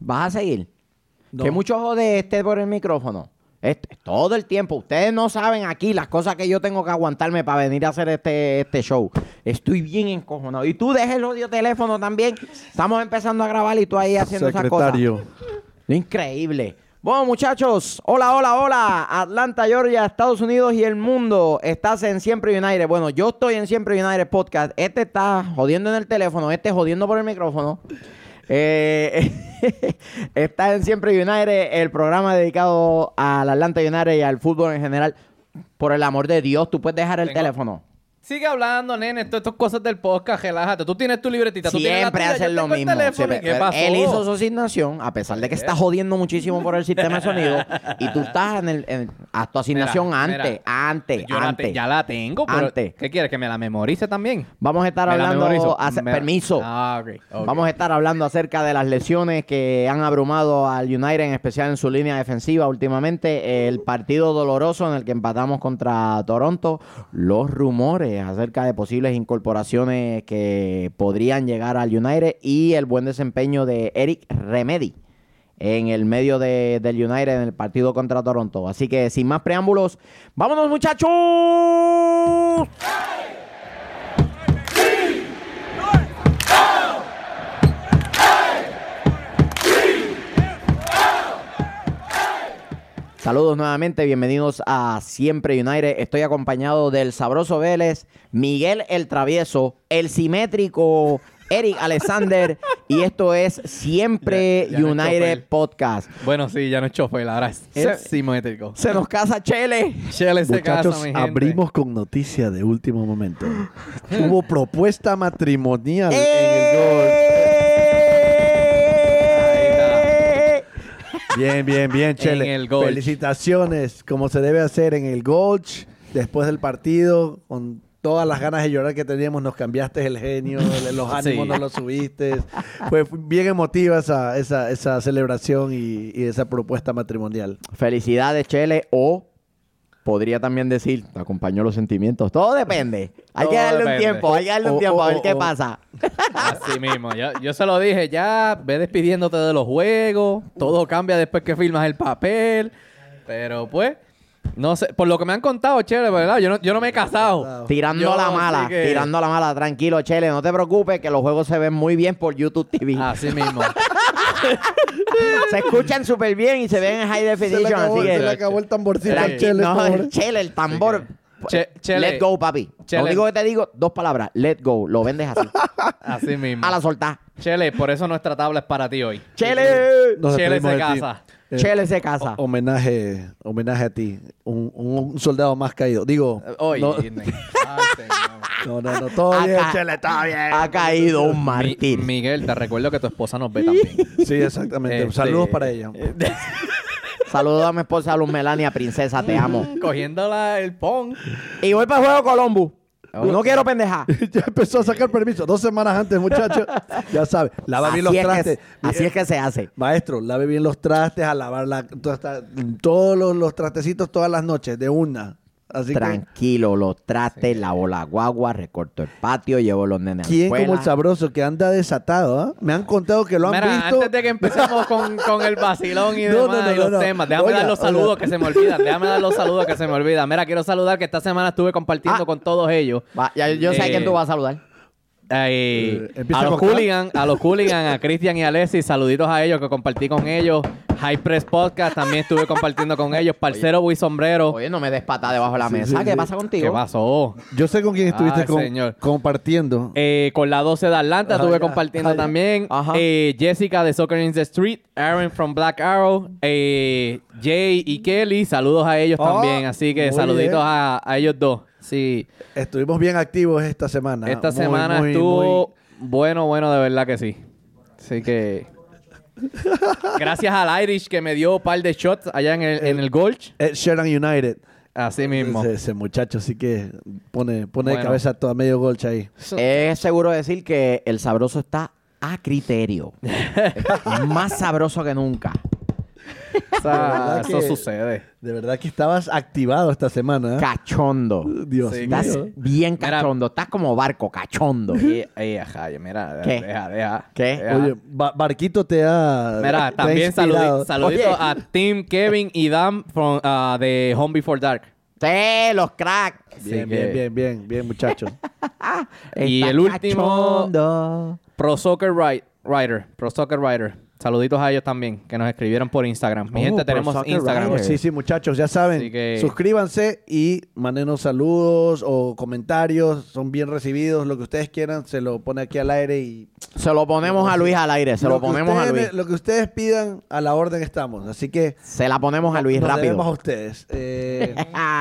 ¿Vas a seguir? No. Que mucho jode este por el micrófono. Este, todo el tiempo. Ustedes no saben aquí las cosas que yo tengo que aguantarme para venir a hacer este, este show. Estoy bien encojonado. Y tú dejes el odio teléfono también. Estamos empezando a grabar y tú ahí haciendo esas cosas. Secretario. Increíble. Bueno, muchachos, hola, hola, hola. Atlanta, Georgia, Estados Unidos y el mundo. Estás en Siempre United. Bueno, yo estoy en Siempre United Podcast. Este está jodiendo en el teléfono, este jodiendo por el micrófono. Eh, está en Siempre United, el programa dedicado al Atlanta United y al fútbol en general. Por el amor de Dios, tú puedes dejar el Tengo- teléfono. Sigue hablando, nene. Esto, estas cosas del podcast, relájate. Tú tienes tu libretita. tú tienes la Siempre tuya, hacen yo lo tengo el mismo. teléfono, Siempre- ¿y ¿Qué pasó? Él hizo su asignación, a pesar de que está jodiendo muchísimo por el sistema de sonido. y tú estás en el. en- haz tu asignación Mira, antes, mira. antes, Yo la antes. te- ya la tengo, pero Antes. ¿qué quieres? ¿Que me la memorice también? Vamos a estar ¿Me la hablando. memorizo? ace- Me- Permiso. Ah, ok. ok. Vamos a estar hablando acerca de las lesiones que han abrumado al United, en especial en su línea defensiva últimamente. El partido doloroso en el que empatamos contra Toronto. Los rumores acerca de posibles incorporaciones que podrían llegar al United. Y el buen desempeño de Eric Remedy en el medio de- del United en el partido contra Toronto. Así que sin más preámbulos, ¡vámonos muchachos! Saludos nuevamente, bienvenidos a Siempre United. Estoy acompañado del sabroso Vélez, Miguel el Travieso, el simétrico Eric Alexander y esto es Siempre Ya- ya United. Podcast. Bueno, sí, ya no es chofer, ahora es Se- simétrico. Se nos casa Chele. Chele se Muchachos, casa, mi gente. abrimos con noticia de último momento. Hubo propuesta matrimonial en el ¡Eh! Bien, bien, bien, Chele. el Gulch. Felicitaciones, como se debe hacer en el Gulch, después del partido, con todas las ganas de llorar que teníamos, nos cambiaste el genio, el- los ánimos Sí. nos los subiste. Fue bien emotiva esa, esa, esa celebración y, y esa propuesta matrimonial. Felicidades, Chele. O podría también decir, te acompañó los sentimientos. Todo depende. Hay Todo que darle un tiempo, hay que darle un tiempo a ver qué pasa. Así mismo. Yo, yo se lo dije, ya ve despidiéndote de los juegos. Todo cambia después que firmas el papel. Pero pues, no sé. Por lo que me han contado, chévere, ¿verdad? Yo no, yo no me he casado. Tirando Yo, la mala, que- tirando la mala. Tranquilo, Chele, no te preocupes que los juegos se ven muy bien por YouTube TV. Así mismo. Se escuchan súper bien y se ven en high definition. se le acabó, así que se le acabó el tamborcito al Tranqui- Chele, no, el Chele, el tambor. Che- Chele. Let go, papi. Chele. Lo único que te digo, dos palabras. Let go. Lo vendes así. Así mismo. a la soltar. Chele, por eso nuestra tabla es para ti hoy. Chele. Nos Chele se casa. Chele se casa. ho- homenaje, homenaje a ti. Un, un soldado más caído. Digo, Hoy. no, Ay, señor. no, no, no, todo Ha bien, Chele, está bien. Ha caído un Mi- mártir. Miguel, te recuerdo que tu esposa nos ve también. Sí, exactamente. Este- Saludos para ella. Saludos a mi esposa Luz Melania, princesa, te amo. Cogiendo la- el pon. Y voy para el juego Columbus. No quiero pendejar. ya empezó a sacar permiso. Dos semanas antes, muchachos. Ya sabe. Lava bien los Así es que- trastes. así es que se hace. Maestro, lave bien los trastes, a lavar la, toda esta- todos los, los trastecitos todas las noches, de una. Así que, Tranquilo, los trastes, lavo la guagua, recorto el patio, llevo los nenes a la ¿quién como el sabroso que anda desatado? ah? Me han contado que lo han Mira, visto. antes de que empecemos con, con el vacilón y No, demás no, no, y los temas, déjame Oiga, dar los oiga. saludos que se me olvidan. Déjame dar los saludos que se me olvidan. Mira, quiero saludar que esta semana estuve compartiendo Ah. con todos ellos. Va, ya- yo sé a Eh, quién tú vas a saludar. Eh, a los. Hooligan, a los Hooligan, a Cristian y a Alessi, saluditos a ellos que compartí con ellos. High Press Podcast también estuve compartiendo con ellos. Parcero Bui Sombrero. Oye, no me des patada debajo de la Sí, mesa. sí, ¿Qué sí. pasa ¿Qué contigo? pasó? Yo sé con quién estuviste Ay, con- señor. compartiendo. Eh, con la 12 de Atlanta Ajá, estuve ya. compartiendo Ajá, también. Ajá. Eh, Jessica de Soccer in the Street. Aaron from Black Arrow. eh, Jay y Kelly. Saludos a ellos Oh, también. Así que saluditos a ellos dos. Sí. Estuvimos bien activos esta semana. Esta Muy, semana muy, estuvo muy- bueno, bueno, de verdad que sí. Así que. Gracias al Irish que me dio un par de shots allá en el, en el Gulch. Sheeran United. Así mismo. Ese, ese muchacho sí que pone, pone de cabeza toda medio golcha ahí. Es seguro decir que el sabroso está a criterio. Más sabroso que nunca. O sea, verdad eso que- sucede. De verdad que estabas activado esta semana. ¿eh? Cachondo. Dios Sí, Estás mío. bien Mira- cachondo. Estás como barco, cachondo. Y, y, ajá, mira, ¿Qué? deja, deja. ¿Qué? deja. Oye, Ba- Barquito te ha. Mira, te también saludito Oye. a Tim, Kevin y Dan from, ah, de Home Before Dark. Sí, los cracks. Bien, bien, que- bien, bien, bien, muchachos. Y el último- cachondo. Pro Soccer Ri- Writer. Pro Soccer Writer. Saluditos a ellos también, que nos escribieron por Instagram. Mi Oh, gente, Pro tenemos Instagram. Sí, sí, muchachos, ya saben. Así que- Suscríbanse y mándenos saludos o comentarios. Son bien recibidos. Lo que ustedes quieran, se lo pone aquí al aire y. Se lo ponemos a Luis al aire. Se lo, ponemos a Luis. Lo que ustedes pidan, a la orden estamos. Así que. Se la ponemos a Luis nos debemos a rápido. ustedes. Eh,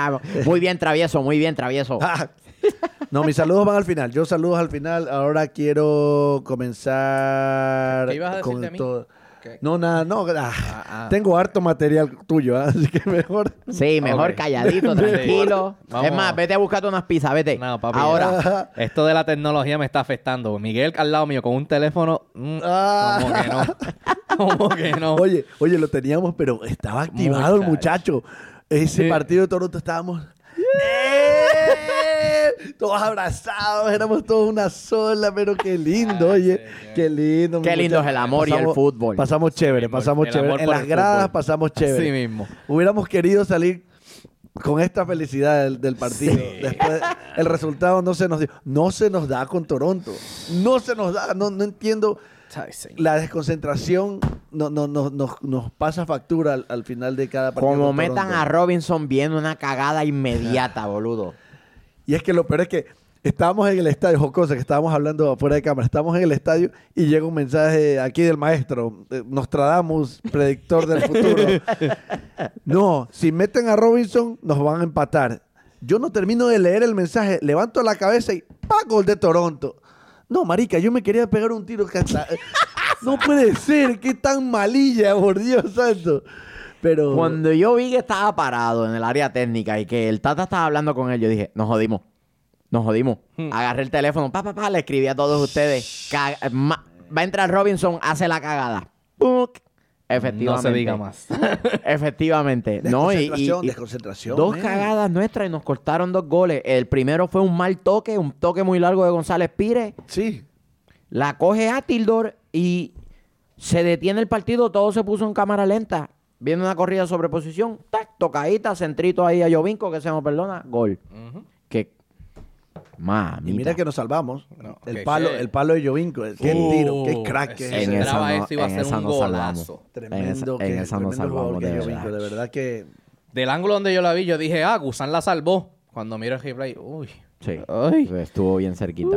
muy bien, travieso. Muy bien, travieso. Ah. No, mis saludos van al final. Yo saludos al final. Ahora quiero comenzar ¿Qué ibas a decir con todo. ¿Qué? No, nada, no. ah, ah. Tengo harto material tuyo, ¿ah? así que mejor. Sí, mejor calladito, tranquilo. Vamos. Es más, vete a buscarte unas pizzas, vete. No, papi. Ahora. Esto de la tecnología me está afectando. Miguel al lado mío con un teléfono. mm, Ah. Como que no. Como que no. Oye, oye, lo teníamos, pero estaba activado el muchacho. Ese Sí. partido de Toronto estábamos. ¡Eh! Todos abrazados, éramos todos una sola, pero qué lindo, Ay, oye, señor. qué lindo. Qué lindo es el amor y el fútbol. Pasamos chévere, pasamos el chévere. En las gradas fútbol. pasamos chévere. Así mismo. Hubiéramos querido salir con esta felicidad del, del partido. Después, el resultado no se nos dio. No se nos da con Toronto. No se nos da. No, no entiendo. La desconcentración no, no, no- nos, nos pasa factura al, al final de cada partido. Como metan Toronto. a Robinson viendo una cagada inmediata, boludo. Y es que lo peor es que estábamos en el estadio, Jocosa, que estábamos hablando fuera de cámara, estábamos en el estadio y llega un mensaje aquí del maestro, eh, Nostradamus, predictor del futuro. No, si meten a Robinson, nos van a empatar. Yo no termino de leer el mensaje, levanto la cabeza y ¡pa! Gol de Toronto. No, marica, yo me quería pegar un tiro que hasta- No puede ser, qué tan malilla, por Dios santo. Pero... Cuando yo vi que estaba parado en el área técnica y que el Tata estaba hablando con él, yo dije, nos jodimos. Nos jodimos. Hmm. Agarré el teléfono, pa, pa, pa, le escribí a todos ustedes. Ma- va a entrar Robinson, hace la cagada. ¡Puc! No Efectivamente. se diga más. Efectivamente. No, y, y- Desconcentración, y desconcentración. dos man. cagadas nuestras y nos cortaron dos goles. El primero fue un mal toque, un toque muy largo de González Pires. Sí. La coge a Tildor y se detiene el partido. Todo se puso en cámara lenta. Viene una corrida sobre posición. Tac, tocadita, centrito ahí a Jovinco, que se nos perdona. Gol. Ujú. Que. Mami. Y mira que nos salvamos. No, el, que- palo, el palo de Jovinco. Qué Uh, tiro, qué crack que es. En esa entraba no- eso iba a en ser esa un nos salvamos. Tremendo, En esa- que, en esa nos salvamos de verdad. De verdad que... Del ángulo donde yo la vi, yo dije, ah, Gusan la salvó. Cuando miro el replay, uy. Sí. Ay. Estuvo bien cerquita.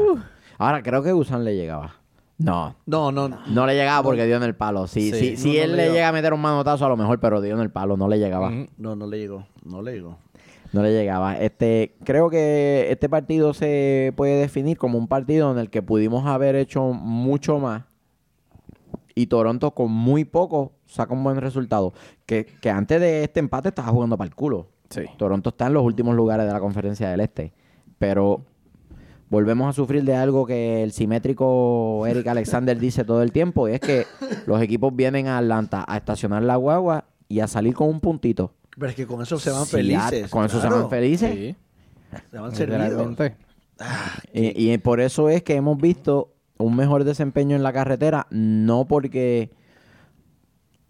Ahora, creo que Gusán le llegaba. No. No, no, no. Le llegaba porque dio en el palo. Sí, Sí. sí, si no él le le llegaba. llega a meter un manotazo, a lo mejor, pero dio en el palo. No le llegaba. Ujú. No, no le llegó. No le llegó. No le llegaba. Este, creo que este partido se puede definir como un partido en el que pudimos haber hecho mucho más. Y Toronto con muy poco saca un buen resultado. Que, que antes de este empate estaba jugando para el culo. Sí. Toronto está en los últimos lugares de la conferencia del Este. Pero volvemos a sufrir de algo que el simétrico Eric Alexander dice todo el tiempo. Y es que los equipos vienen a Atlanta a estacionar la guagua y a salir con un puntito. Pero es que con eso se van felices. con eso se van felices. Sí. Se van servidos. Literalmente. Y, y por eso es que hemos visto un mejor desempeño en la carretera, no porque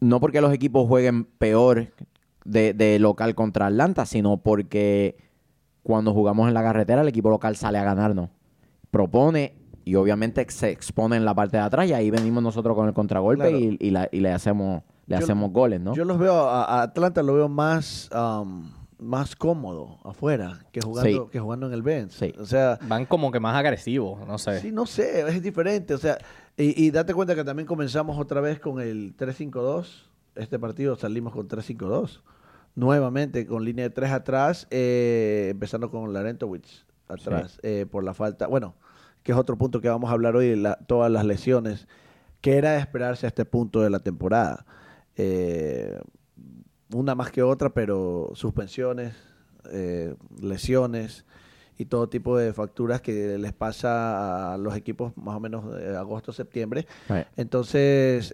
no porque los equipos jueguen peor de, de local contra Atlanta, sino porque cuando jugamos en la carretera el equipo local sale a ganarnos. Propone y obviamente se expone en la parte de atrás y ahí venimos nosotros con el contragolpe Claro. y, y la- y le hacemos le Yo- hacemos goles, ¿no? Yo los veo, a, a Atlanta lo veo más, um, más cómodo afuera que jugando, Sí. que jugando en el Benz. Sí. O sea, Van como que más agresivos, no sé. sí, no sé, es diferente. O sea, y, y date cuenta que también comenzamos otra vez con el 3-5-2. Este partido salimos con 3-5-2. Nuevamente con línea de 3 atrás, eh, empezando con Larentowicz atrás eh, por la falta. Bueno, que es otro punto que vamos a hablar hoy, la- todas las lesiones, que era de esperarse a este punto de la temporada. Eh, una más que otra, pero suspensiones, eh, lesiones y todo tipo de facturas que les pasa a los equipos más o menos de agosto, septiembre. Right. Entonces,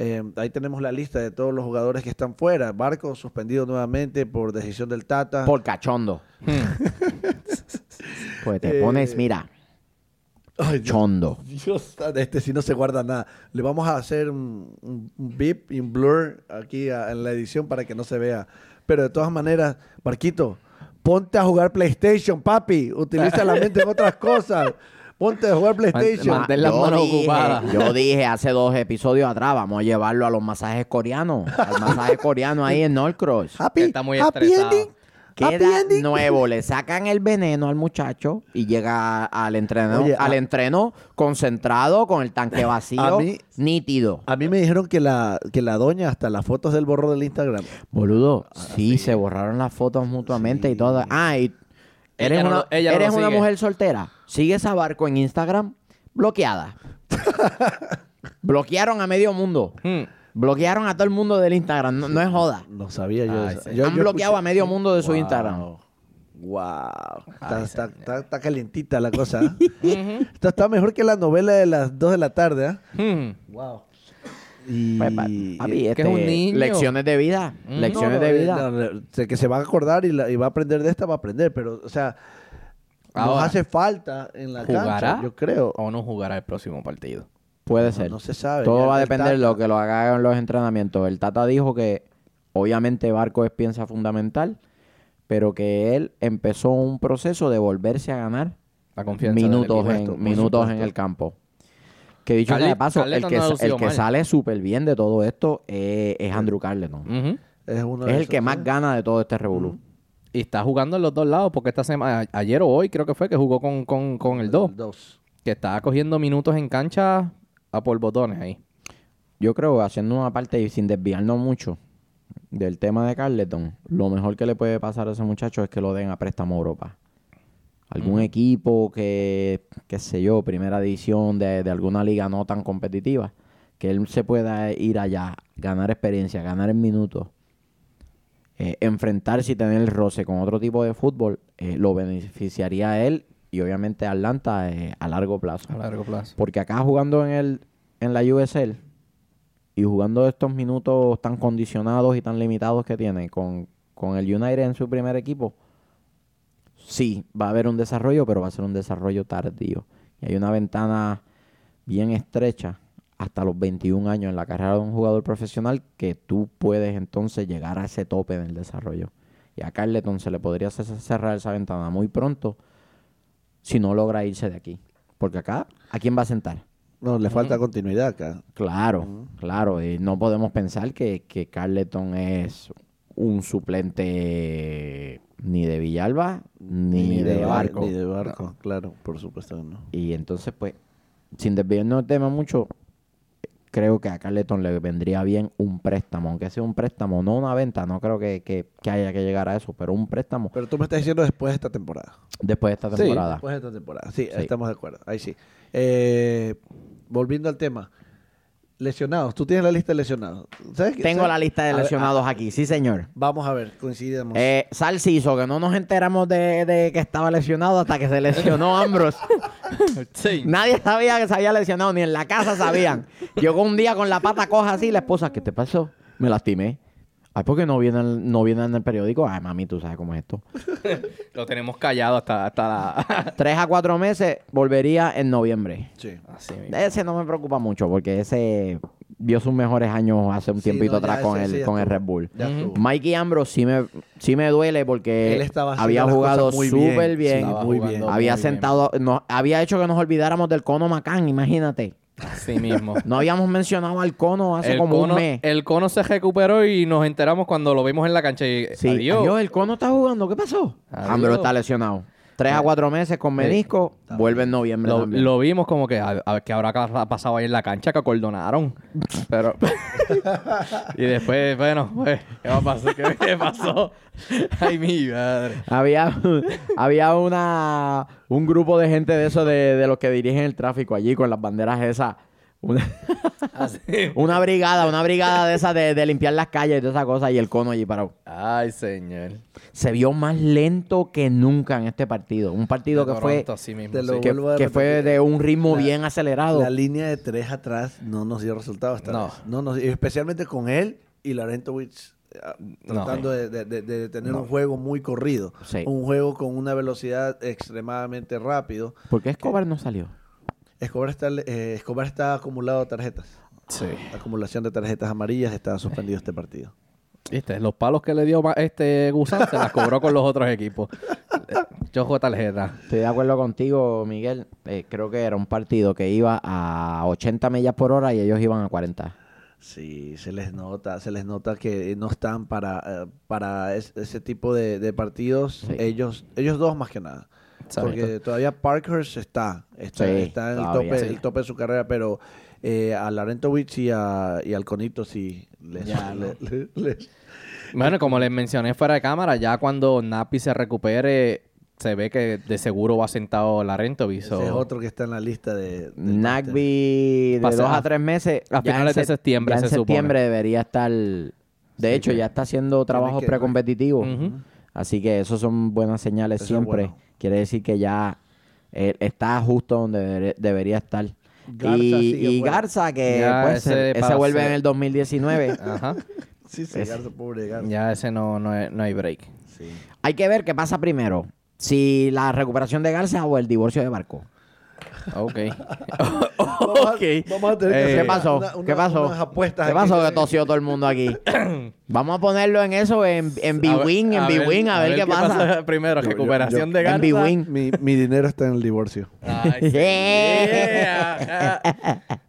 eh, Eh, ahí tenemos la lista de todos los jugadores que están fuera. Barco suspendido nuevamente por decisión del Tata. Por cachondo. Hmm. Pues te Eh, pones, mira, Ay, chondo. Dios, este sí no se guarda nada. Le vamos a hacer un, un, un beep y un blur aquí a- en la edición para que no se vea. Pero de todas maneras, Barquito, ponte a jugar PlayStation, papi. Utiliza la mente en otras cosas. Ponte a jugar PlayStation. Mantén las Yo manos dije- ocupadas. Yo dije hace dos episodios atrás, vamos a llevarlo a los masajes coreanos. Al masaje coreano ahí en Northcross. Happy, Está muy happy estresado. ending. Happy Queda nuevo, le sacan el veneno al muchacho y llega al entreno, Oye, al a- entreno concentrado con el tanque vacío, a mí- nítido. A mí me dijeron que la, que la doña hasta las fotos del borro del Instagram. Boludo, sí, se borraron las fotos mutuamente y todo. Ah, y eres no una, no eres mujer soltera. Sigues a Barco en Instagram, bloqueada. Bloquearon a medio mundo. Hmm. Bloquearon a todo el mundo del Instagram. No, no es joda. No sabía yo. Ay, eso. sí. Yo- Han yo bloqueado escuché- a medio mundo de su Wow. Instagram. Wow. Está, Ay, está, está- está calientita la cosa. ¿eh? Esto está mejor que la novela de las 2 de la tarde. ¿eh? Hmm. Wow. Y, Pues, pa- papi, que es un este, niño. lecciones de vida. Mm. Lecciones No, no, de eh, vida. no, no, sé que se va a acordar y, la- y va a aprender de esta, va a aprender. Pero, o sea, nos hace falta en la ¿jugará? cancha, yo creo. ¿O no jugará el próximo partido? Puede No, ser. no se sabe. Todo Ya va a depender de lo que lo haga en los entrenamientos. El Tata dijo que obviamente Barco es pieza fundamental, pero que él empezó un proceso de volverse a ganar La confianza minutos, en, minutos en el campo. Que dicho sea Carli- de paso, el que, no el que mal. sale súper bien de todo esto es Andrew Carleton. Es, uno de Es el esos, que más gana de todo este revolú. Y está jugando en los dos lados porque esta semana, ayer o hoy creo que fue que jugó con, con, con el 2, dos. que estaba cogiendo minutos en cancha a por botones ahí. Yo creo, haciendo una parte y sin desviarnos mucho del tema de Carleton, lo mejor que le puede pasar a ese muchacho es que lo den a préstamo a Europa. Algún equipo que, qué sé yo, primera división de, de alguna liga no tan competitiva, que él se pueda ir allá, ganar experiencia, ganar en minutos, eh, enfrentarse y tener el roce con otro tipo de fútbol, eh, lo beneficiaría a él y obviamente a Atlanta eh, a largo plazo. A largo plazo. Porque acá jugando en el en la USL y jugando estos minutos tan condicionados y tan limitados que tiene con, con el United en su primer equipo, sí, va a haber un desarrollo, pero va a ser un desarrollo tardío. Y hay una ventana bien estrecha hasta los 21 años en la carrera de un jugador profesional que tú puedes entonces llegar a ese tope del desarrollo. Y a Carleton se le podría cerrar esa ventana muy pronto si no logra irse de aquí. Porque acá, ¿a quién va a sentar? No, le falta continuidad acá. Claro, claro. Y no podemos pensar que, que Carleton es un suplente ni de Villalba ni, de, Bar- Barco. Ni de barco, claro, por supuesto que no. Y entonces, pues, sin desviarnos del tema mucho, creo que a Carleton le vendría bien un préstamo, aunque sea un préstamo, no una venta, no creo que, que- que haya que llegar a eso, pero un préstamo Pero tú me estás diciendo después de esta temporada. después de esta Sí. temporada. Después de esta temporada. Sí, Sí. estamos de acuerdo. Ahí sí. Eh, volviendo al tema. Lesionados. Tú tienes la lista de lesionados. ¿Sabes qué? Tengo ¿Sabes? la lista de A ver, lesionados aquí, sí señor. Vamos a ver, coincidimos. Eh, Salciso, que no nos enteramos de, de que estaba lesionado hasta que se lesionó Ambros. Sí. Nadie sabía que se había lesionado, ni en la casa sabían. Llegó un día con la pata coja así, la esposa, ¿qué te pasó? Me lastimé. Ay, ¿por qué no viene, el- no viene en el periódico? Ay, mami, tú sabes cómo es esto. Lo tenemos callado hasta, hasta la... Tres a cuatro meses, volvería en noviembre. sí. Así mismo. Ese no me preocupa mucho, porque ese vio sus mejores años hace un Sí, tiempito no, atrás con el, con el. Red Bull. Mikey Ambrose sí me, sí me duele porque Él había jugado bien. súper bien. Sí, muy jugando bien. muy había bien. sentado, no, había hecho que nos olvidáramos del cono Macán, imagínate. Así mismo. No habíamos mencionado al cono hace el, como cono, un mes. el cono se recuperó y nos enteramos cuando lo vimos en la cancha y Sí, adiós. adiós, el cono está jugando, ¿qué pasó? Ambro está lesionado. Tres a cuatro meses con menisco, vuelve en noviembre Lo, también. lo vimos como que a, a ver qué habrá pasado ahí en la cancha que acordonaron. Pero y después, bueno, pues, ¿qué va a pasar? ¿Qué, qué pasó? Ay, mi madre. Había, había una un grupo de gente de eso de, de los que dirigen el tráfico allí con las banderas esas Una, Así. una brigada, una brigada de esas de, de limpiar las calles y todas esas cosas y el cono allí parado. Ay, señor. Se vio más lento que nunca en este partido. Un partido que fue, mismo, sí. que, fue de un ritmo La- bien acelerado. La línea de tres atrás no nos dio resultados esta No. vez. No nos, y especialmente con él y Larentovich ah, tratando de, de- de- de tener un juego muy corrido. Sí. Un juego con una velocidad extremadamente rápido. ¿Por qué Escobar no salió? Escobar está, eh, Escobar está acumulado tarjetas. Sí. Acumulación de tarjetas amarillas está suspendido este partido. Viste, los palos que le dio este Gusán se las cobró con los otros equipos. Yo juego tarjeta. Estoy de acuerdo contigo, Miguel. Eh, creo que era un partido que iba a 80 millas por hora y ellos iban a 40. Sí, se les nota, se les nota que no están para, eh, para es- ese tipo de, de partidos. Sí. Ellos, ellos dos más que nada. Porque todavía Parkhurst está, está, Sí, está en el tope, sí. el tope de su carrera, pero eh, a Larentovich y, a, y al Conito sí les, Ya, Bueno, como les mencioné fuera de cámara, ya cuando Napi se recupere, se ve que de seguro va sentado la Rentovic. ese es otro que está en la lista de... del Nagby de Pasa- dos a tres meses. a finales de sep- septiembre, ya en se supone. septiembre debería estar. De Sí, hecho, ya está haciendo trabajos precompetitivos. Ujú. Así que eso son buenas señales Eso es siempre. bueno. Quiere decir que ya eh, está justo donde deber- debería estar. Garza y. Garza, que Ya, pues, ese se- ese, para vuelve ser- en el 2019. Ajá. Sí, sí, Es- Garza, pobre Garza. Ya ese no, no, hay, no hay break. Sí. Hay que ver qué pasa primero. Si la recuperación de Garza o el divorcio de Barco. Ok. Vamos a- ok. Vamos a tener que Eh, hacer ¿Qué pasó? una- una- ¿Qué pasó? unas apuestas ¿Qué aquí. pasó que tosió todo el mundo aquí? Vamos a ponerlo en eso, en, en A B-Wing, en B-Wing, a, ver qué pasa. Primero, Yo- yo- recuperación yo- de en Garza. B-Wing. Mi, mi dinero está en el divorcio. Ay, sí. Yeah.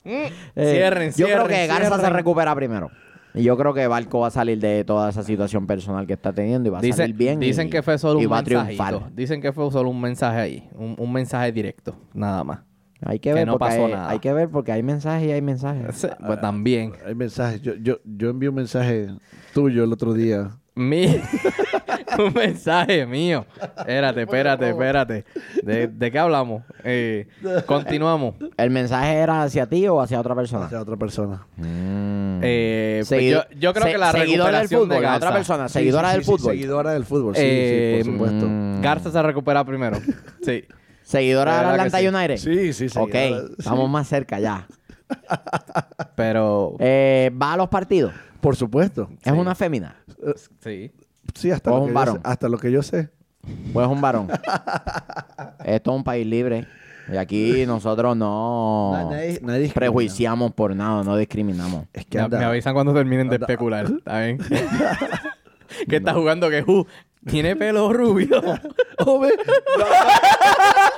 Mm. Eh, Cierren, Yo creo cierren, que Garza se cierren. recupera primero. Y yo creo que Barco va a salir de toda esa situación personal que está teniendo y va a salir bien. dicen y- que fue solo y un va a mensajito. triunfar. Dicen que fue solo un mensaje ahí. Un, un mensaje directo, nada más. Hay que que ver no porque pasó hay, nada. hay que ver porque hay mensajes y hay mensajes. Pues también. Hay mensajes. Yo, yo, yo envié un mensaje tuyo el otro día. Mi... un mensaje mío. Espérate, espérate, espérate. ¿De, de qué hablamos? Eh, continuamos. ¿El mensaje era hacia ti o hacia otra persona? hacia otra persona. Mm. Eh, pues Seguido- yo, yo creo se- que la seguidora del fútbol, de la Garza, otra persona, Sí, seguidora sí, del sí, sí, fútbol. seguidora del fútbol, sí, Eh, sí, por supuesto. mm, Garza se recupera primero. Sí. Seguidora De Atlanta sí. United. Sí, sí, Ok, seguidora- estamos más cerca ya. Pero Eh, ¿Va a los partidos? Por supuesto. ¿Es una fémina? Sí. Sí, hasta lo, un que yo sé, hasta lo que yo sé. ¿O es un varón? Esto es un país libre. Y aquí nosotros no Na- nadie- nadie prejuiciamos por nada, no discriminamos. Es que Me, anda- me avisan cuando terminen de especular. ¿Está bien? que está jugando que uh, tiene pelo rubio.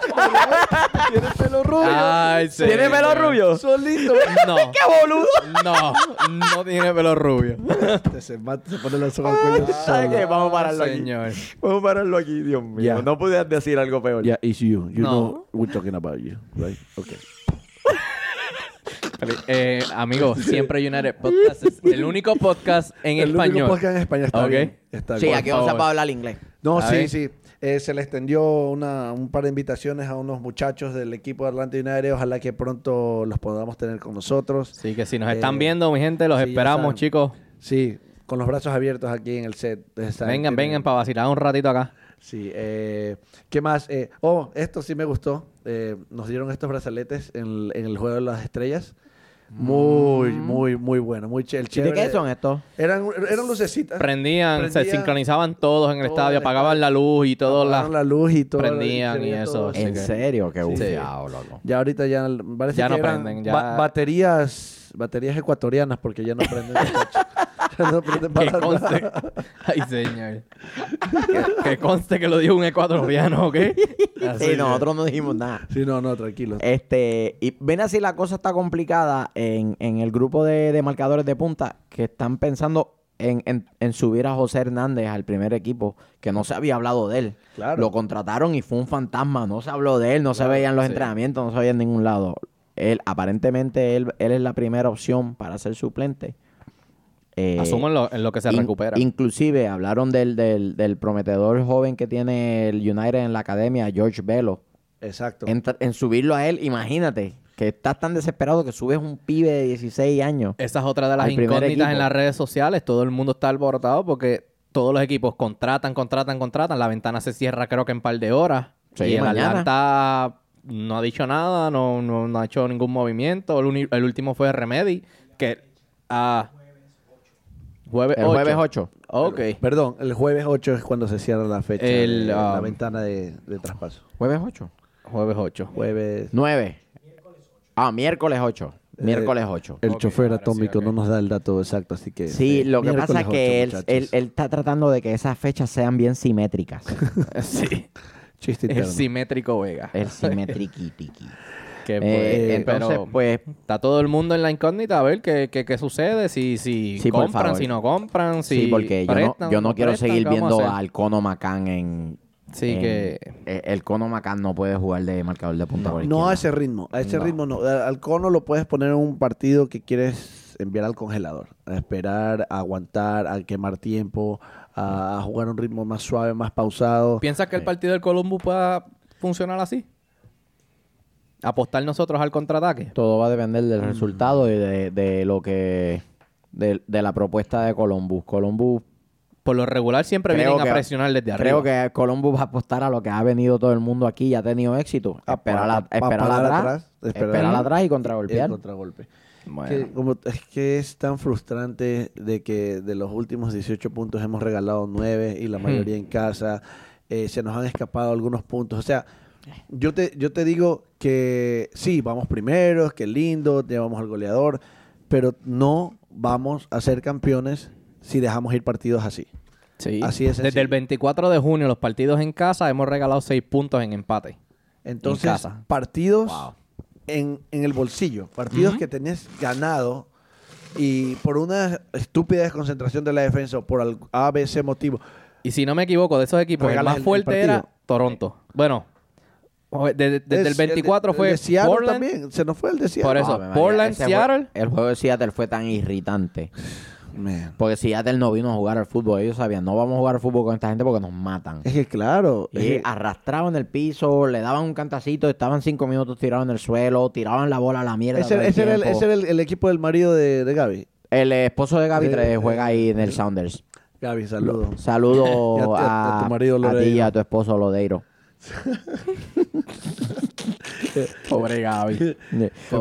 Tiene pelo rubio. Ay, ¿Tiene pelo rubio? Solito. No. ¡Qué boludo! No, no tiene pelo rubio. Este se, mata, se pone la soga al cuello ¿Sabes qué? Vamos a pararlo aquí. Señor. Vamos a pararlo aquí, Dios mío. No pudieras decir algo peor. Yeah, it's you. You No. know we're talking about you, right? Okay. Eh, amigos, siempre United Podcast es el único podcast en el español. único podcast en español está bien. Está Sí, bien. aquí vamos a hablar inglés. No, sí, sí. Eh, se le extendió una, un par de invitaciones a unos muchachos del equipo de Atlanta United. Ojalá que pronto los podamos tener con nosotros. Sí, que si nos Eh, están viendo, mi gente, los sí, esperamos, chicos. Sí, con los brazos abiertos aquí en el set. Vengan, tienen- vengan para vacilar un ratito acá. Sí, eh, ¿qué más? Eh, oh, esto sí me gustó. Eh, nos dieron estos brazaletes en, en el juego de las estrellas. Muy, muy, muy bueno. Muy ch el ¿Y de chévere. qué son estos? Eran, eran lucecitas. Prendían, se sincronizaban todos en el todo estadio, el apagaban la luz y todo la... La luz y todo. prendían y eso, ¿En que- serio? Qué Sí. loco. Ya ahorita ya parece Ya que no eran prenden, ya- ba- baterías, baterías ecuatorianas porque ya no prenden. los coches. Ya no prenden Que para conste. nada. Ay, señor. que, que conste que lo dijo un ecuatoriano, ¿ok? Así Sí, que- nosotros no dijimos nada. Sí, no, no, tranquilo. Este, y ven así la cosa está complicada en, en el grupo de, de marcadores de punta que están pensando en, en- en subir a José Hernández al primer equipo, que no se había hablado de él. Claro. Lo contrataron y fue un fantasma, no se habló de él, no se veía en los sí. entrenamientos, no se veía en ningún lado. Él, aparentemente, él, él es la primera opción para ser suplente. Eh, Asumo en lo, en lo que se in- recupera. Inclusive hablaron del, del, del prometedor joven que tiene el United en la academia, George Velo. Exacto. En, subirlo a él, imagínate. Que estás tan desesperado que subes un pibe de 16 años. Esa es otra de las incógnitas en las redes sociales. Todo el mundo está alborotado porque todos los equipos contratan, contratan, contratan. La ventana se cierra creo que en un par de horas. Sí, y el. Atlanta no ha dicho nada, no, no, no ha hecho ningún movimiento. El, uni- el último fue Remedy, que... ah, jueves El 8. jueves 8. Ok. Perdón, el jueves 8 es cuando se cierra la fecha, El, de- la um, ventana de, de traspaso. ¿Jueves 8? Jueves 8. Jueves. 9. Ah, miércoles 8. Eh, Miércoles 8. El Ok, chofer ahora sí, atómico ok. no nos da el dato exacto, así que... Sí, eh, lo que pasa es que él, 8, él- muchachos. él está tratando de que esas fechas sean bien simétricas. sí. Chiste El simétrico Vega. El simetriquitiqui. Que, Eh, pues, entonces, pero pues, está todo el mundo en la incógnita a ver qué, qué, qué sucede, si, si Sí, compran, si no compran, si sí, porque yo no, yo no quiero prestan, seguir ¿qué vamos a viendo al Cono Macán en... Sí, en- que... eh, El Cono Macán no puede jugar de marcador de punta por No izquierda. a ese ritmo, a ese No. ritmo no. Al cono lo puedes poner en un partido que quieres enviar al congelador, a esperar, a aguantar, a quemar tiempo, a, a jugar un ritmo más suave, más pausado. ¿Piensas que el partido del Columbus pueda funcionar así? ¿Apostar nosotros al contraataque? Todo va a depender Mm. del resultado y de, de lo que... De, de la propuesta de Columbus. Columbus Por lo regular siempre vienen a que- presionar desde arriba. Creo que Columbus va a apostar a lo que ha venido todo el mundo aquí y ha tenido éxito. Esperar, a- atrás, atrás, esperar- atrás y El contragolpear. contragolpe. Bueno. Que como- es que es tan frustrante de que de los últimos 18 puntos hemos regalado 9 y la Hmm. mayoría en casa. Eh, se nos han escapado algunos puntos. O sea, yo te, yo te digo que sí, vamos primeros, que lindo, llevamos al goleador, pero no vamos a ser campeones si dejamos ir partidos así. Sí. Así es Desde el 24 de junio, los partidos en casa, hemos regalado 6 puntos en empate. Entonces, casa. partidos Wow. En, en el bolsillo, partidos que tenés ganado y por una estúpida desconcentración de la defensa o por al- A, B, C motivo, Y si no me equivoco, de esos equipos, el más el- el fuerte era Toronto. Bueno, desde, el Es- 24 de- fue el de Seattle Portland. también, se nos fue el de Seattle. Por eso, Portland, Seattle. el juego de Seattle fue tan irritante. Man. Porque Seattle no vino a jugar al fútbol. Ellos sabían, no vamos a jugar al fútbol con esta gente porque nos matan. Es que claro, Y arrastraban el piso, le daban un cantacito, estaban cinco minutos tirados en el suelo, tiraban la bola a la mierda. ese, era, el, tiempo. ese era el- el equipo del marido de, de Gaby. El esposo de Gaby Eh, juega ahí en el Sounders. Gaby, saludos. Saludo Y a tu- a, a tu marido a ti y Lodeiro. a tu esposo Lodeiro. Pobre Gaby.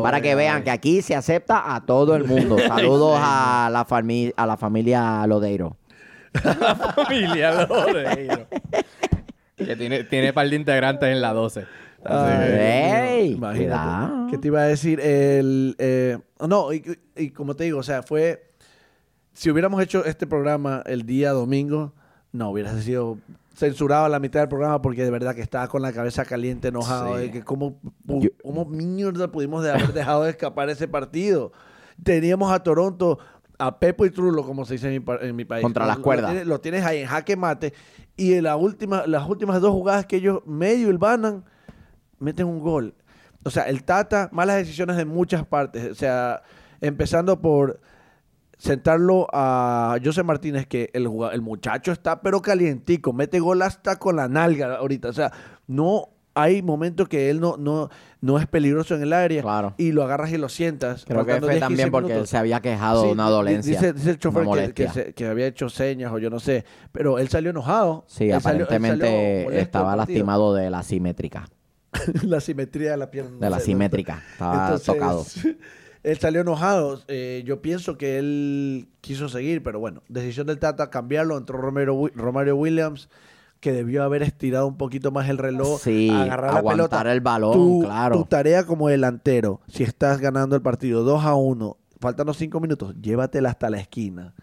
Para que vean que aquí se acepta a todo el mundo. Saludos a la, fami- a la familia Lodeiro. familia Lodeiro. que tiene, tiene par de integrantes en la 12. Así Ay, imagínate. Cuidado. ¿Qué te iba a decir? El, eh, no, y, y como te digo, o sea, fue... Si hubiéramos hecho este programa el día domingo, no, hubiera sido censurado a la mitad del programa porque de verdad que estaba con la cabeza caliente, enojado, Sí. de que cómo, Yo- cómo mierda pudimos de haber dejado de escapar ese partido. Teníamos a Toronto, a Pepo y Trulo, como se dice en mi, pa- en mi país. Contra las Lo- cuerdas. Lo tienes, lo tienes ahí en jaque mate y en la última, las últimas dos jugadas que ellos medio hilvanan, meten un gol. O sea, el Tata, malas decisiones de muchas partes. O sea, empezando por sentarlo a José Martínez, que el, el muchacho está pero calientico, mete gol hasta con la nalga ahorita. O sea, no hay momentos que él no, no, no es peligroso en el área Claro. y lo agarras y lo sientas. Creo que fue 10, también 15 porque él se había quejado Sí, de una dolencia. Dice, dice el chofer que, se- que había hecho señas o yo no sé, pero él salió enojado. Sí, Él aparentemente salió molesto estaba lastimado de la simétrica. la simetría de la pierna. De la sé, simétrica. Estaba Entonces, tocado. Él salió enojado. Eh, yo pienso que él quiso seguir, pero bueno, decisión del Tata cambiarlo. Entró Romero, Romario Williams, que debió haber estirado un poquito más el reloj. Sí, agarrar la pelota. el balón, Tu- claro. Tu tarea como delantero, si estás ganando el partido 2 a 1, faltando 5 minutos, llévatela hasta la esquina.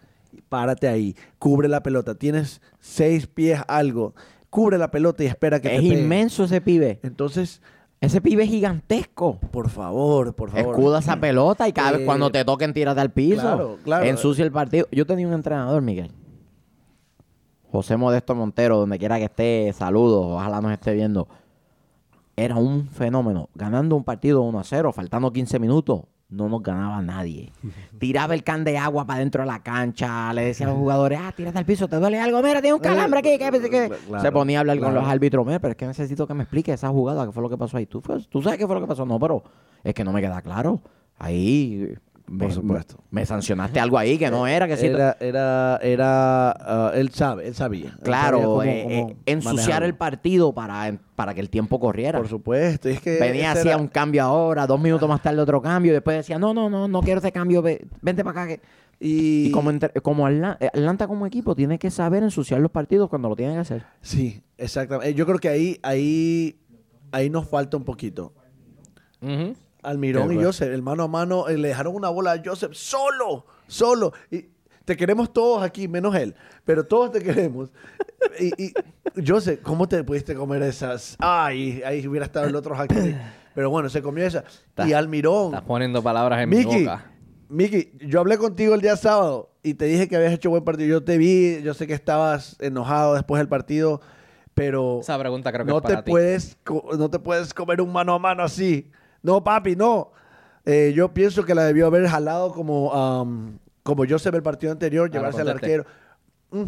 Párate ahí, cubre la pelota. Tienes seis pies algo. Cubre la pelota y espera que Es te pegue. inmenso ese pibe. Entonces, Ese pibe es gigantesco. por favor, por favor. Escuda esa pelota y cada vez Eh, cuando te toquen, tírate al piso. claro, claro. Ensucia el partido. Yo tenía un entrenador, Miguel. José Modesto Montero, donde quiera que esté, saludos, ojalá nos esté viendo. Era un fenómeno. Ganando un partido 1 a 0, faltando 15 minutos. No nos ganaba nadie. Tiraba el can de agua para dentro de la cancha, le decía a los jugadores, ah, tírate al piso, te duele algo, mira, tiene un calambre aquí. ¿qué? ¿qué? ¿qué?". Claro, Se ponía a hablar con los árbitros, mira, pero es que necesito que me explique esa jugada, qué fue lo que pasó ahí. ¿Tú, fue- ¿Tú sabes qué fue lo que pasó? No, pero es que no me queda claro. Ahí... Me, Por supuesto. Me sancionaste algo ahí que no era, que sí. Era, era, era, ah, él sabe, él sabía. Él sabía Claro, cómo- eh, cómo eh, ensuciar manejarlo. el partido para, para que el tiempo corriera. Por supuesto, y es que Venía, hacía era- un cambio ahora, dos minutos más tarde otro cambio, y después decía, no, no, no, no quiero ese cambio, ve- vente para acá. que-". y, Y como, entre- como Atla- eh, Atlanta como equipo tiene que saber ensuciar los partidos cuando lo tiene que hacer. sí, exactamente. Eh, Yo creo que ahí, ahí, ahí nos falta un poquito. Ujú. Almirón y. Joseph, el mano a mano, eh, le dejaron una bola a Joseph solo, solo. Y te queremos todos aquí, menos él, pero todos te queremos. y, y Joseph, ¿cómo te pudiste comer esas? Ay, ahí hubiera estado el otro hacker. Pero bueno, se comió esa. y Almirón. Estás poniendo palabras en mi Miki, boca. Miki, yo hablé contigo el día sábado y te dije que habías hecho buen partido. Yo te vi, yo sé que estabas enojado después del partido, pero Esa pregunta creo que no es te para ti. puedes no te puedes comer un mano a mano así. No, papi, no. Eh, yo pienso que la debió haber jalado como am, como yo se ve el partido anterior, Ah, llevarse al arquero. Mm,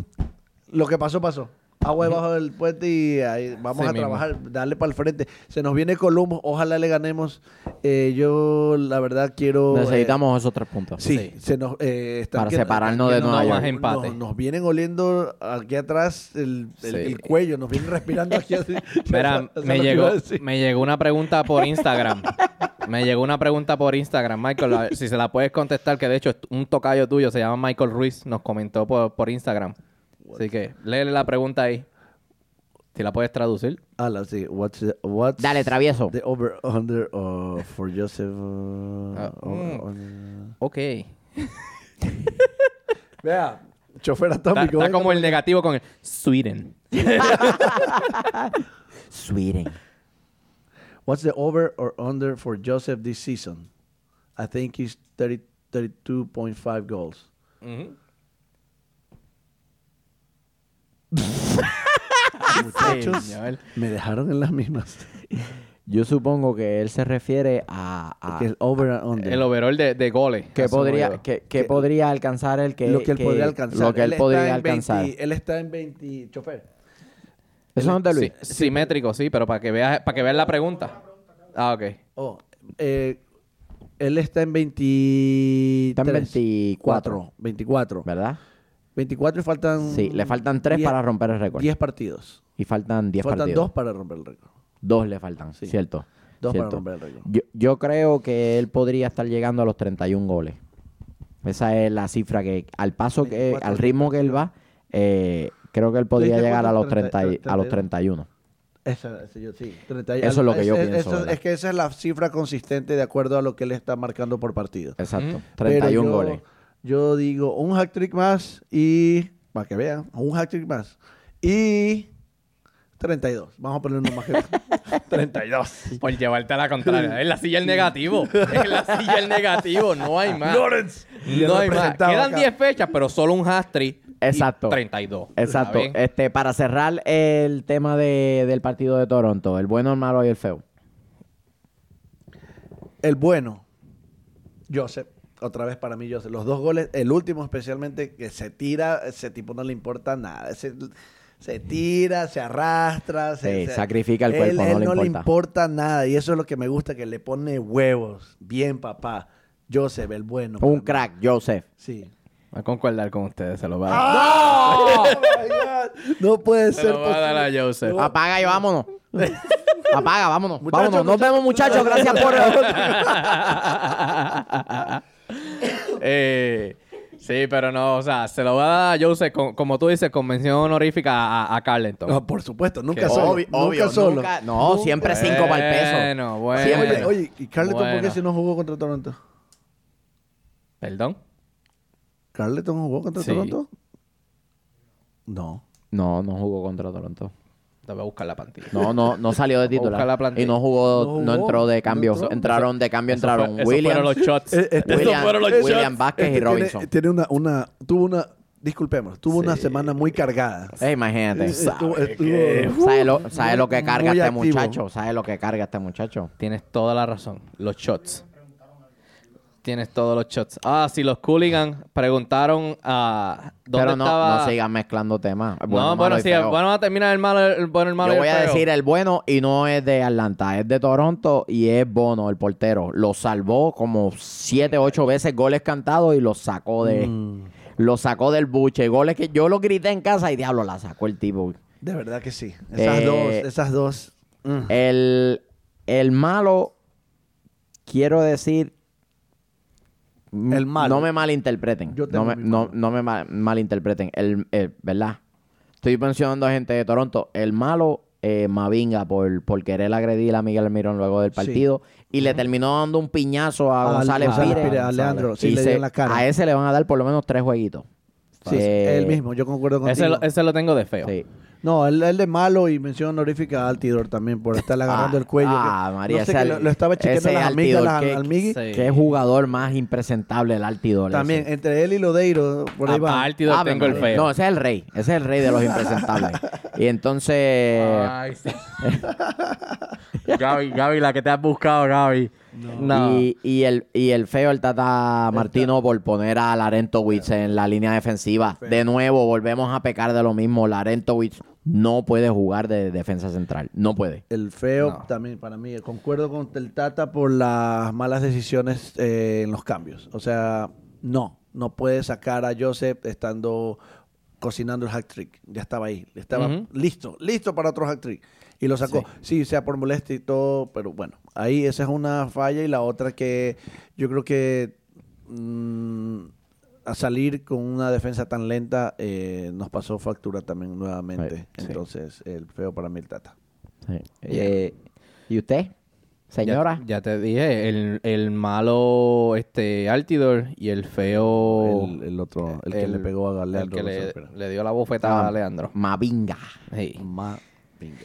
lo que pasó pasó. Agua debajo del puente y ahí vamos Sí a mismo. trabajar, darle para el frente. Se nos viene Colombo, ojalá le ganemos. Eh, yo la verdad quiero eh, Necesitamos esos tres puntos. Sí, Sí. se nos, eh, están Para que- separarnos que de Nueva York. nos- empate. Nos, nos vienen oliendo aquí atrás el, el- Sí. el cuello, nos vienen respirando aquí así. Mira, me llegó, me llegó una pregunta por Instagram. me llegó una pregunta por Instagram, Michael. Si se la puedes contestar, que de hecho un tocayo tuyo, se llama Michael Ruiz, nos comentó por, por Instagram. Así que léele la pregunta ahí. Si la puedes traducir. Ala, sí. What's the, what's Dale, travieso. the over under uh, for Joseph? uh, Ah, over- mm. under- Ok. Está, Vea, chofer atómico. está venga. como el negativo con el Sweden. Sweden. What's the over or under for Joseph this season? I think he's 30, 32.5 goals. Muchachos, Señor. me dejaron en las mismas. Yo supongo que él se refiere a, a- el over and under. El overall de, de goles. que podría que, que Que- podría alcanzar el que lo que él podría alcanzar. lo que él, está podría en alcanzar 20 él está en 20. Chofer. eso no es de Luis Sí, simétrico, sí, pero para que veas para que veas la pregunta. Ah, ok. Oh, eh, él está en 23. Está en 24. 24. verdad 24 y faltan. sí le faltan tres 10 para romper el récord 10 partidos. y faltan 10 faltan partidos dos para romper el récord. Dos le faltan Sí. cierto Dos cierto. para romper el récord. yo, yo creo que él podría estar llegando a los 31 goles esa es la cifra que al paso que 24, al ritmo que él va eh, creo que él podría ¿Dijiste llegar a los cuánto? 30 y- a los 32. 31 Esa, esa yo- sí, 30 y- Eso es lo que yo es, pienso, eso- es que esa es la cifra consistente de acuerdo a lo que él está marcando por partido. exacto Ujú. 31 Pero yo- goles Yo digo un hat trick más y. Para que vean, un hat trick más. Y. 32. Vamos a poner uno más que. 32. Por llevarte a la contraria. Es la silla el negativo. Es la silla el negativo. No hay más. Lawrence. No hay más. Quedan acá. 10 fechas, pero solo un hat-trick. y Exacto. 32. Exacto. Este, para cerrar el tema de- del partido de Toronto, el bueno, el malo y el feo. El bueno. Joseph. Otra vez para mí, Joseph. Los dos goles. El último, especialmente, que se tira. Ese tipo no le importa nada. Ese- se tira, se arrastra. se- Sí, se- sacrifica el Él- cuerpo, no él le no le importa. nada. Y eso es lo que me gusta, que le pone huevos. Bien, papá. Joseph, el bueno. Un crack, Joseph. Sí. Voy a concordar con ustedes. Se lo va a ¡Ah! ¡Oh, my God! No puede Se ser. lo va a dar a. Joseph. Apaga y vámonos. Apaga, vámonos. Muchachos, vámonos. Nos vemos, muchachos. Gracias por. Eh, sí, pero no, o sea, se lo va a dar a Joseph, con- como tú dices, convención honorífica a, a Carleton. No, por supuesto, nunca Que solo. Obvio, nunca obvio, solo. nunca- no, siempre cinco para el peso. Bueno, bueno. Siempre. Oye, oye, ¿y Carleton por qué Bueno. si no jugó contra Toronto? ¿Perdón? ¿Carleton jugó contra Sí. Toronto? No. No, no jugó contra Toronto. Te voy a buscar la plantilla. No, no, no salió de la titular. plantilla. Y no jugó, No jugó, no entró de no cambio. entró. Entraron de cambio, Eso entraron fue- Williams. fueron los shots. Eh, este- William- Esos fueron los William shots. Vázquez y Este Robinson. Tiene, tiene una, una, tuvo una, disculpemos, tuvo una semana muy cargada. Eh, imagínate. ¿Sabe lo, sabe lo que muy carga este activo. muchacho? ¿Sabe lo que carga este muchacho? Tienes toda la razón. Los shots. Tienes todos los shots. Ah, sí, los Cooligan preguntaron a dónde Pero no, estaba. no sigan mezclando temas. no, Bueno, bueno, malo y sí, bueno, a terminar el malo, el bueno, el malo Yo y voy a feo. decir el bueno y no es de Atlanta, es de Toronto y es Bono, el portero. Lo salvó como siete, ocho veces goles cantados y los sacó de... Mm, Lo sacó del buche. Goles que yo lo grité en casa y diablo, la sacó el tipo. de verdad que sí. Esas Eh, dos, esas dos. mm. El, el malo, quiero decir... El malo. No me malinterpreten. Yo tengo no, me, mi no, me ma- malinterpreten. El, el- ¿Verdad? Estoy mencionando a gente de Toronto. El malo, eh, Mavinga, por, por querer agredir a Miguel Almirón luego del Sí. partido. Y le terminó dando un piñazo a González, Pires. Pires, a Leandro, sí, Y le se- la cara. A ese le van a dar por lo menos tres jueguitos. Sí, Eh, él mismo, yo concuerdo contigo. Ese, lo- ese lo tengo de feo. Sí. No, él, él de malo y mención honorífica a Altidor también por estarle agarrando Ah, el cuello. ah, que- María, no sé, que lo, lo estaba chequeando las Altidor, amigas que- al Migui. Sí. Qué jugador más impresentable el Altidor. ese. También, entre él y Lodeiro, por ahí A- va. a Altidor Ave tengo el feo. No, ese es el rey. Ese es el rey de los impresentables. y entonces... Ay, sí. Gaby, Gaby, la que te has buscado, Gaby. No. Y, y el, y el feo, el Tata Martino, por poner a Larentowicz en la línea defensiva. De nuevo, volvemos a pecar de lo mismo. Larentowicz no puede jugar de defensa central. No puede. El feo No. también para mí. Concuerdo con el Tata por las malas decisiones eh, en los cambios. O sea, no. No puede sacar a Joseph estando cocinando el hack trick. Ya estaba ahí. Estaba listo. Listo para otro hack trick. Y lo sacó. Sí. Sí. sea por molestia y todo. Pero bueno, ahí esa es una falla. Y la otra que yo creo que mm, a salir con una defensa tan lenta eh, nos pasó factura también nuevamente. Sí. Entonces, el feo para mí el Tata. Eh, ¿Y usted, señora? Ya, ya te dije, el, el malo este Altidor y el feo. El, el otro, el, que le pegó a el Leandro. que le, dio la bofetada Ah, a Leandro. Mavinga. Sí. Ma- pinga.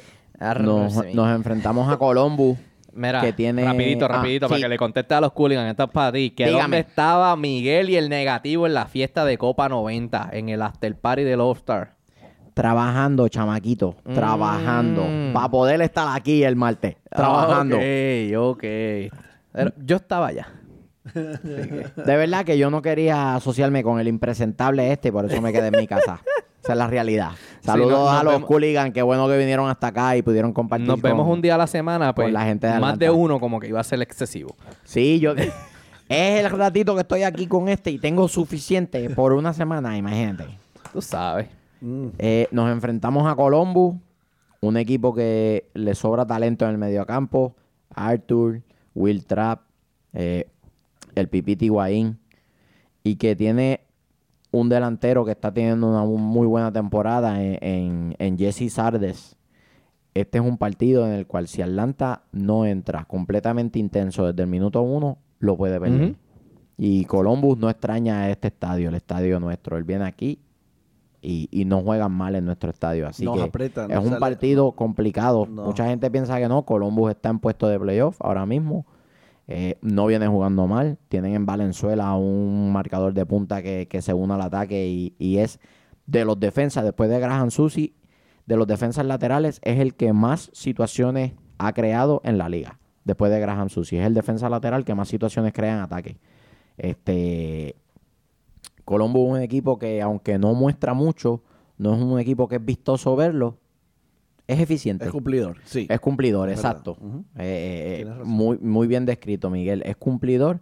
Nos, nos enfrentamos a Columbus. Mira, que tiene- rapidito, ah, rapidito, para sí. que le conteste a los Cooligan. Esto es para ti. Que Dígame. dónde estaba Miguel y el negativo en la fiesta de Copa 90, en el after party del All Star. Trabajando, chamaquito. Mm. Trabajando. Para poder estar aquí el martes. Trabajando. Ok, ok. Pero yo estaba allá. De verdad que yo no quería asociarme con el impresentable este, por eso me quedé en mi casa. Esa es la realidad. Saludos no- a los vemos- Cooligan, qué bueno que vinieron hasta acá y pudieron compartir. Nos vemos con- un día a la semana, pues con la gente de más de uno como que iba a ser excesivo. Sí, yo. es el ratito que estoy aquí con este y tengo suficiente por una semana, imagínate. Tú sabes. Mm. Eh, nos enfrentamos a Columbus, un equipo que le sobra talento en el mediocampo. Arthur, Will Trapp, eh, el Pipiti Higuaín, y que tiene un delantero que está teniendo una mu- muy buena temporada en, en, en Jesse Sardes. Este es un partido en el cual si Atlanta no entra completamente intenso desde el minuto uno, lo puede perder. Y Columbus no extraña a este estadio, el estadio nuestro. Él viene aquí y, y no juegan mal en nuestro estadio. Así Nos que apretan, es un sale- partido complicado. No. Mucha gente piensa que no. Columbus está en puesto de playoff ahora mismo. Eh, no viene jugando mal. Tienen en Valenzuela un marcador de punta que, que se une al ataque y, y es de los defensas, después de Graham Susi, de los defensas laterales, es el que más situaciones ha creado en la liga. Después de Graham Susi. Es el defensa lateral que más situaciones crea en ataque. Este, Colombo es un equipo que, aunque no muestra mucho, no es un equipo que es vistoso verlo, es eficiente. Es cumplidor, sí. Es cumplidor, Es exacto. Eh, eh, eh, Tienes razón. muy, muy bien descrito, Miguel. Es cumplidor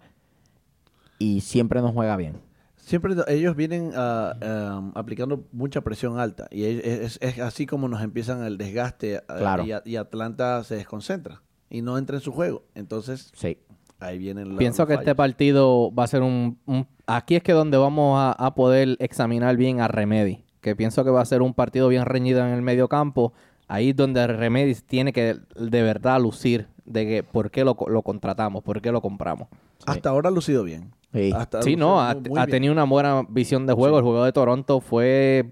y siempre nos juega bien. Siempre ellos vienen ah, ah, aplicando mucha presión alta y es, es- es así como nos empiezan el desgaste ah, Claro. y, a- y Atlanta se desconcentra y no entra en su juego. Entonces Sí. ahí vienen los Pienso los que este partido va a ser un, un- Aquí es que donde vamos a, a poder examinar bien a Remedy. Que pienso que va a ser un partido bien reñido en el medio campo. Ahí es donde Remedy tiene que de verdad lucir de que por qué lo, lo contratamos, por qué lo compramos. Hasta ahora ha lucido bien. Sí. Hasta Sí, lucido no, ha, tenido una buena visión de juego. El juego de Toronto fue...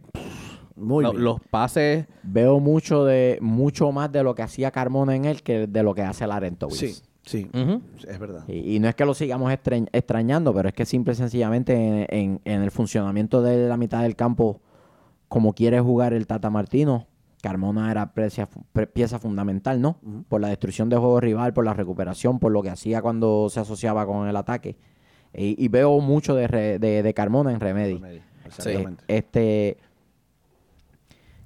Muy lo- bien. los pases... Veo mucho de mucho más de lo que hacía Carmona en él que de lo que hace Larentowicz. Sí, sí, es verdad. Y, y no es que lo sigamos extrañ- extrañando, pero es que simple y sencillamente en, en- en el funcionamiento de la mitad del campo, como quiere jugar el Tata Martino, Carmona era precia- pre- pieza fundamental, ¿no? Por la destrucción de juego rival, por la recuperación, por lo que hacía cuando se asociaba con el ataque. Y, y veo mucho de, Re- de, de Carmona en Remedy. Remedy, Exactamente. este,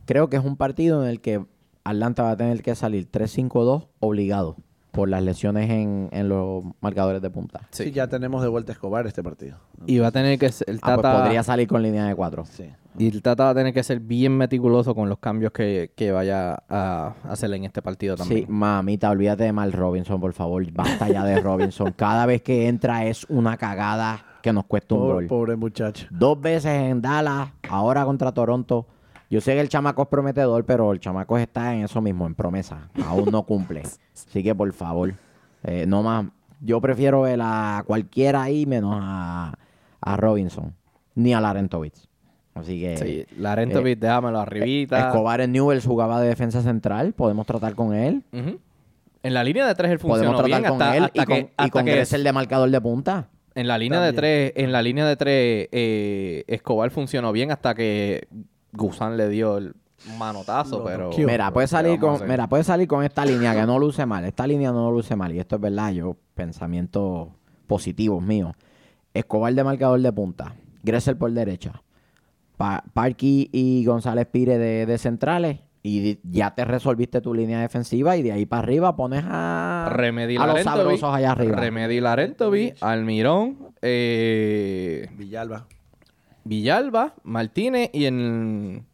creo que es un partido en el que Atlanta va a tener que salir 3-5-2 obligado por las lesiones en, en los marcadores de punta. Sí. ya tenemos de vuelta a Escobar este partido. Y va a tener que el Ah, pues Tata, podría salir con línea de 4. Sí. Y el Tata va a tener que ser bien meticuloso con los cambios que, que vaya a hacer en este partido Sí, también. mamita, olvídate de Mal Robinson, por favor. Basta ya de Robinson. Cada vez que entra es una cagada que nos cuesta un Pobre, gol. pobre muchacho. Dos veces en Dallas, ahora contra Toronto. Yo sé que el chamaco es prometedor, pero el chamaco está en eso mismo, en promesa. Aún no cumple. Así que, por favor, eh, no más. Yo prefiero ver a cualquiera ahí menos a, a Robinson, ni a Larentovich. Así que Sí, Larento eh, Beat, déjamelo arribita. Escobar en Newells jugaba de defensa central. Podemos tratar con él. En la línea de tres él Podemos funcionó tratar bien con hasta, él hasta y con, que, y con que Gressel de marcador de punta. en la línea de tres, en la línea de tres, eh, Escobar funcionó bien hasta que Gusán le dio el manotazo, Lo pero. Mira, puede salir ¿qué vamos a con, mira, puede salir con esta línea que no luce mal. Esta línea no luce mal. Y esto es verdad, yo, pensamientos positivos míos. Escobar de marcador de punta. Gressel por derecha. Pa Parky y González Pire de, de centrales. Y ya te resolviste tu línea defensiva. Y de ahí para arriba pones a, Remedy a los Larentovi, sabrosos allá arriba. Remedy Larentovi, Almirón, eh, Villalba. Villalba, Martínez y en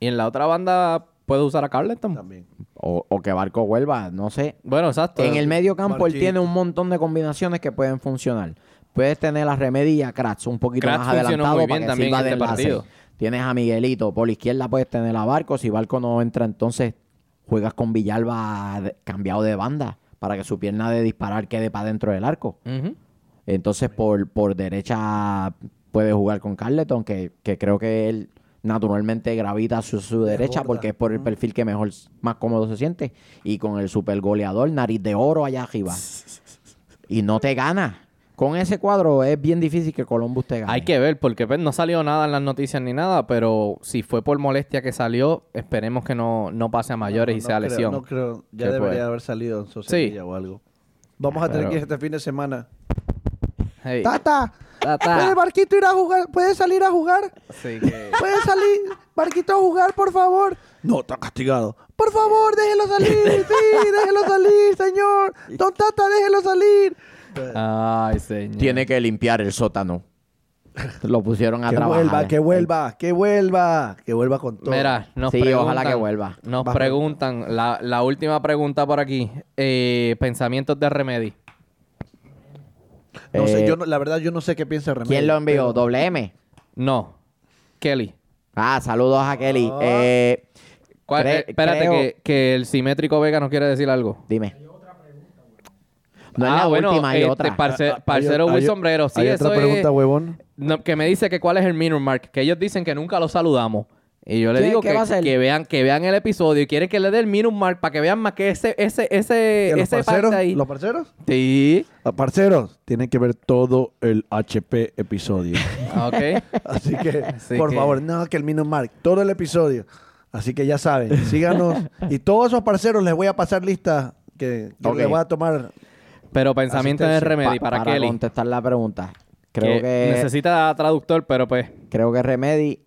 y en la otra banda puedes usar a Carleton. También. O, o que Barco vuelva, no sé. Bueno, exacto. En el medio campo él tiene un montón de combinaciones que pueden funcionar. Puedes tener a Remedy y a Kratz un poquito Kratz más adelantado muy para que también sirva en de este enlace. partido. Tienes a Miguelito. Por la izquierda puedes tener a Barco. Si Barco no entra, entonces juegas con Villalba cambiado de banda para que su pierna de disparar quede para dentro del arco. Entonces por, por derecha puede jugar con Carleton, que, que creo que él naturalmente gravita a su, su derecha porque es por el perfil que mejor, más cómodo se siente. Y con el super goleador, nariz de oro allá arriba. Y no te gana. Con ese cuadro es bien difícil que Columbus te gane. Hay que ver, porque pues, no salió nada en las noticias ni nada, pero si fue por molestia que salió, esperemos que no, no pase a mayores No, y no sea creo, lesión. No creo. Ya Que debería puede. haber salido en Socerilla o algo. Vamos a tener Pero- que ir este fin de semana. Hey, Tata, Tata. ¿puede Barquito ir a jugar? ¿Puede salir a jugar? Que- ¿Puede salir Barquito a jugar, por favor? No, está castigado. Por favor, déjelo salir. Sí, déjelo salir, señor. Don Tata, déjelo salir. Ay, señor. Tiene que limpiar el sótano. Lo pusieron a Que trabajar. vuelva, que vuelva, que vuelva. Que vuelva con todo. Mira, nos Sí, preguntan, ojalá que vuelva. Nos preguntan, la, la última pregunta por aquí. eh, pensamientos de Remedy. No sé, Eh, yo no- la verdad yo no sé qué piensa Remedio. ¿Quién lo envió? pero- ¿Doble M? No. Kelly. Ah, saludos a Kelly. Ah. Eh, ¿Cuál- Cre- eh, espérate, creo- que, que el simétrico Vega nos quiere decir algo. dime. No es ah, la bueno, última, hay este, otra. parce- Ah, ah, parcero hay- Will hay- Sombrero. Sí, hay eso otra es- pregunta, huevón. no, que me dice que cuál es el minor mark. Que ellos dicen que nunca lo saludamos. Y yo le ¿Qué- digo que, vean que vean el episodio y quieren que le dé el minor mark para que vean más que ese ese ese ¿Que los ese parceros? parte ahí. ¿Los parceros? Sí. Ah, Parceros, tienen que ver todo el HP episodio. Ok. Así que, Así por que- favor, no, que el Mino Mark, todo el episodio. Así que ya saben, síganos. y todos esos parceros les voy a pasar lista que, les voy a tomar. Pero pensamiento de. Remedy Pa- para, Kelly. contestar la pregunta. Creo que que, necesita traductor, pero pues creo que Remedy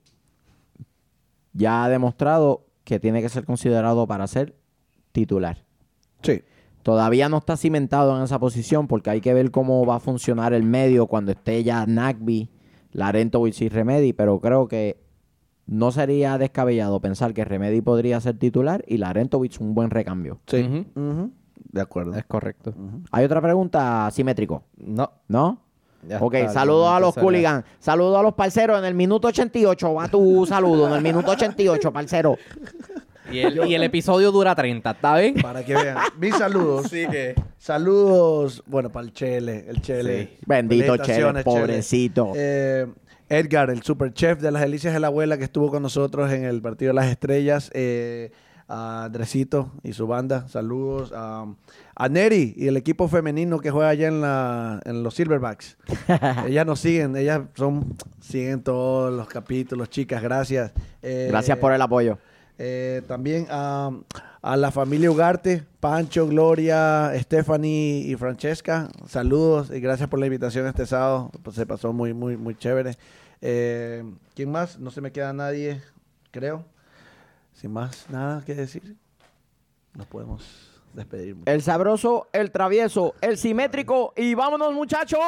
ya ha demostrado que tiene que ser considerado para ser titular. Sí. Todavía no está cimentado en esa posición porque hay que ver cómo va a funcionar el medio cuando esté ya Nagby, Larentovich y Remedy, pero creo que no sería descabellado pensar que Remedy podría ser titular y Larentovich un buen recambio. Sí. De acuerdo. es correcto. ¿Hay otra pregunta simétrico? No. ¿No? Ya ok, está, saludos a los hooligans. Saludos a los parceros. En el minuto 88 va tu saludo. En el minuto 88, parcero. Y el, y el episodio dura 30, ¿está bien? Para que vean. Mis saludos. Así que Saludos, bueno, para el Chele, el Chele. Sí. Bendito Chele, pobrecito. Eh, Edgar, el super chef de las delicias de la abuela que estuvo con nosotros en el partido de las estrellas. Eh, a Andresito y su banda, saludos. A, a Neri y el equipo femenino que juega allá en, la, en los Silverbacks. ellas nos siguen, ellas son siguen todos los capítulos, chicas, gracias. Eh, Gracias por el apoyo. Eh, también a, a la familia Ugarte, Pancho, Gloria, Stephanie y Francesca. Saludos y gracias por la invitación este sábado. Pues se pasó muy, muy, muy chévere. Eh, ¿Quién más? No se me queda nadie, creo. Sin más nada que decir, nos podemos despedir. El sabroso, el travieso, el simétrico y vámonos muchachos.